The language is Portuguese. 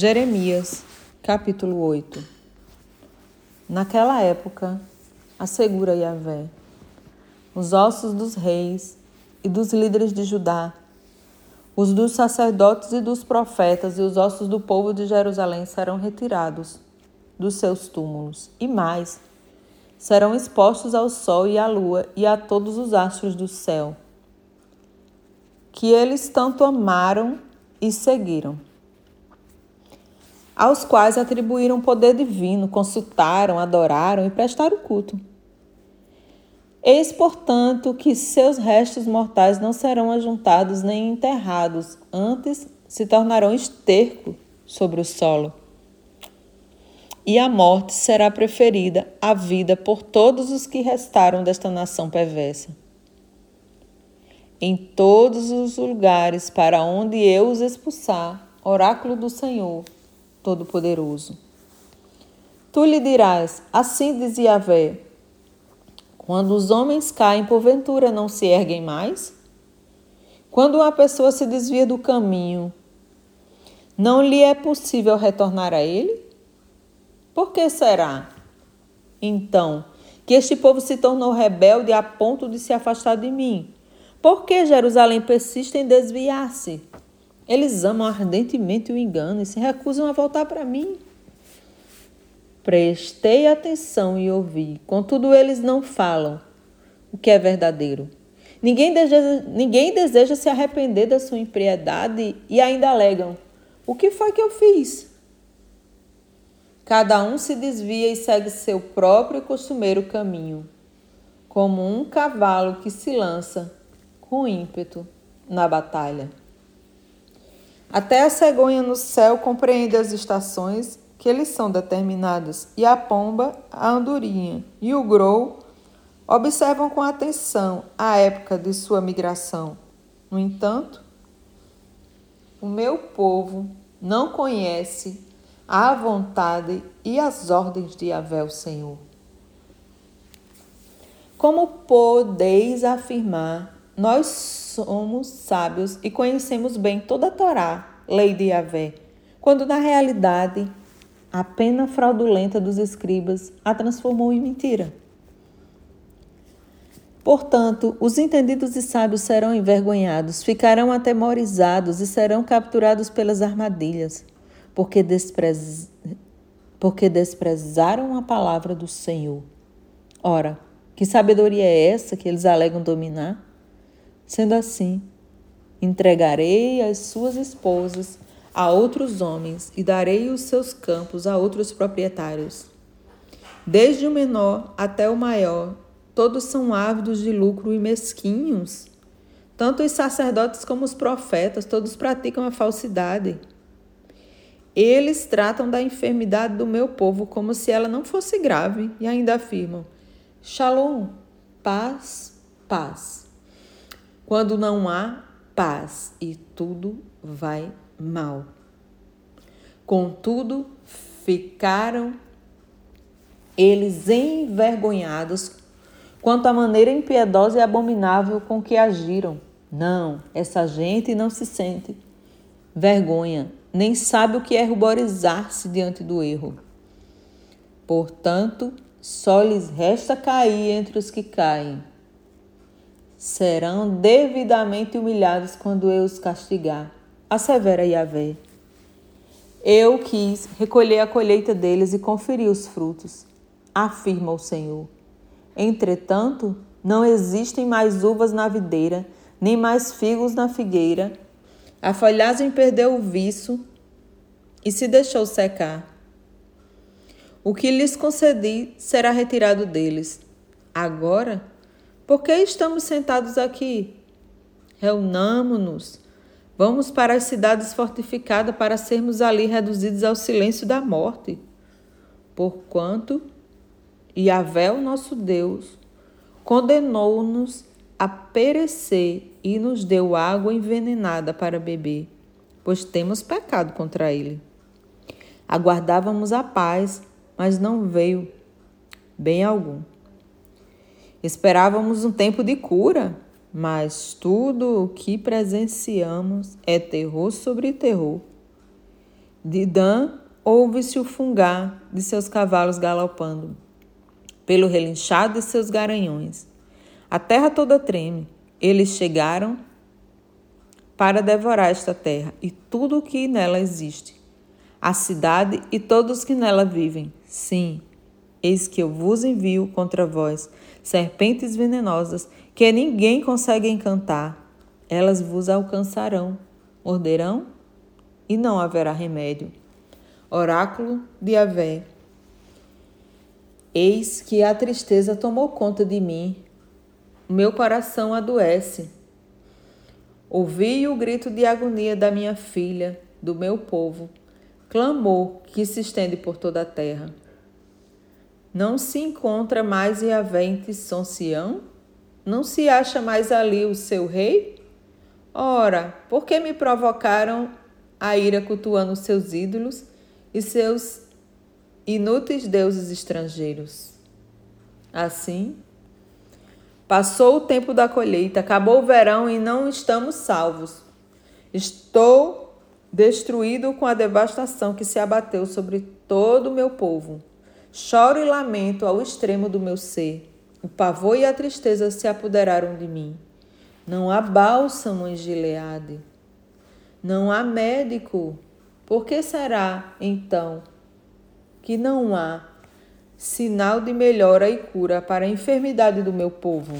Jeremias, capítulo 8 Naquela época, assegura Yahvé, os ossos dos reis e dos líderes de Judá, os dos sacerdotes e dos profetas e os ossos do povo de Jerusalém serão retirados dos seus túmulos, e mais, serão expostos ao sol e à lua e a todos os astros do céu, que eles tanto amaram e seguiram aos quais atribuíram poder divino, consultaram, adoraram e prestaram culto. Eis, portanto, que seus restos mortais não serão ajuntados nem enterrados, antes se tornarão esterco sobre o solo. E a morte será preferida à vida por todos os que restaram desta nação perversa. Em todos os lugares para onde eu os expulsar, oráculo do Senhor, Todo-Poderoso. Tu lhe dirás: Assim diz Yahvé: Quando os homens caem, porventura não se erguem mais? Quando uma pessoa se desvia do caminho, não lhe é possível retornar a ele? Por que será? Então, que este povo se tornou rebelde a ponto de se afastar de mim. Por que Jerusalém persiste em desviar-se? Eles amam ardentemente o engano e se recusam a voltar para mim. Prestei atenção e ouvi, contudo eles não falam o que é verdadeiro. Ninguém deseja, ninguém deseja se arrepender da sua impiedade e ainda alegam: O que foi que eu fiz? Cada um se desvia e segue seu próprio costumeiro caminho, como um cavalo que se lança com ímpeto na batalha. Até a cegonha no céu compreende as estações que lhes são determinadas, e a pomba, a andorinha e o grou observam com atenção a época de sua migração. No entanto, o meu povo não conhece a vontade e as ordens de Yahvé, o Senhor. Como podeis afirmar nós somos sábios e conhecemos bem toda a Torá, lei de Yahvé, quando na realidade a pena fraudulenta dos escribas a transformou em mentira. Portanto, os entendidos e sábios serão envergonhados, ficarão atemorizados e serão capturados pelas armadilhas, porque, desprez... porque desprezaram a palavra do Senhor. Ora, que sabedoria é essa que eles alegam dominar? Sendo assim, entregarei as suas esposas a outros homens e darei os seus campos a outros proprietários. Desde o menor até o maior, todos são ávidos de lucro e mesquinhos. Tanto os sacerdotes como os profetas, todos praticam a falsidade. Eles tratam da enfermidade do meu povo como se ela não fosse grave e ainda afirmam: Shalom, paz, paz quando não há paz e tudo vai mal. Contudo, ficaram eles envergonhados quanto à maneira impiedosa e abominável com que agiram. Não, essa gente não se sente vergonha, nem sabe o que é ruborizar-se diante do erro. Portanto, só lhes resta cair entre os que caem serão devidamente humilhados quando eu os castigar. Assevera Yahvé. Eu quis recolher a colheita deles e conferir os frutos, afirma o Senhor. Entretanto, não existem mais uvas na videira, nem mais figos na figueira. A folhagem perdeu o viço e se deixou secar. O que lhes concedi será retirado deles. Agora, por que estamos sentados aqui? Reunamo-nos. Vamos para as cidades fortificadas para sermos ali reduzidos ao silêncio da morte. Porquanto Yahvé, o nosso Deus, condenou-nos a perecer e nos deu água envenenada para beber, pois temos pecado contra ele. Aguardávamos a paz, mas não veio bem algum. Esperávamos um tempo de cura, mas tudo o que presenciamos é terror sobre terror. De Dan ouve-se o fungar de seus cavalos galopando, pelo relinchado de seus garanhões. A terra toda treme. Eles chegaram para devorar esta terra e tudo o que nela existe, a cidade e todos que nela vivem. Sim, eis que eu vos envio contra vós serpentes venenosas que ninguém consegue encantar. Elas vos alcançarão, morderão e não haverá remédio. Oráculo de Avé. Eis que a tristeza tomou conta de mim. O meu coração adoece. Ouvi o grito de agonia da minha filha, do meu povo, clamor que se estende por toda a terra. Não se encontra mais Yahvé em São Sião? Não se acha mais ali o seu rei? Ora, por que me provocaram a ira cultuando seus ídolos e seus inúteis deuses estrangeiros? Assim, passou o tempo da colheita, acabou o verão e não estamos salvos. Estou destruído com a devastação que se abateu sobre todo o meu povo. Choro e lamento ao extremo do meu ser. O pavor e a tristeza se apoderaram de mim. Não há bálsamo em Gileade. Não há médico. Por que será, então, que não há sinal de melhora e cura para a enfermidade do meu povo?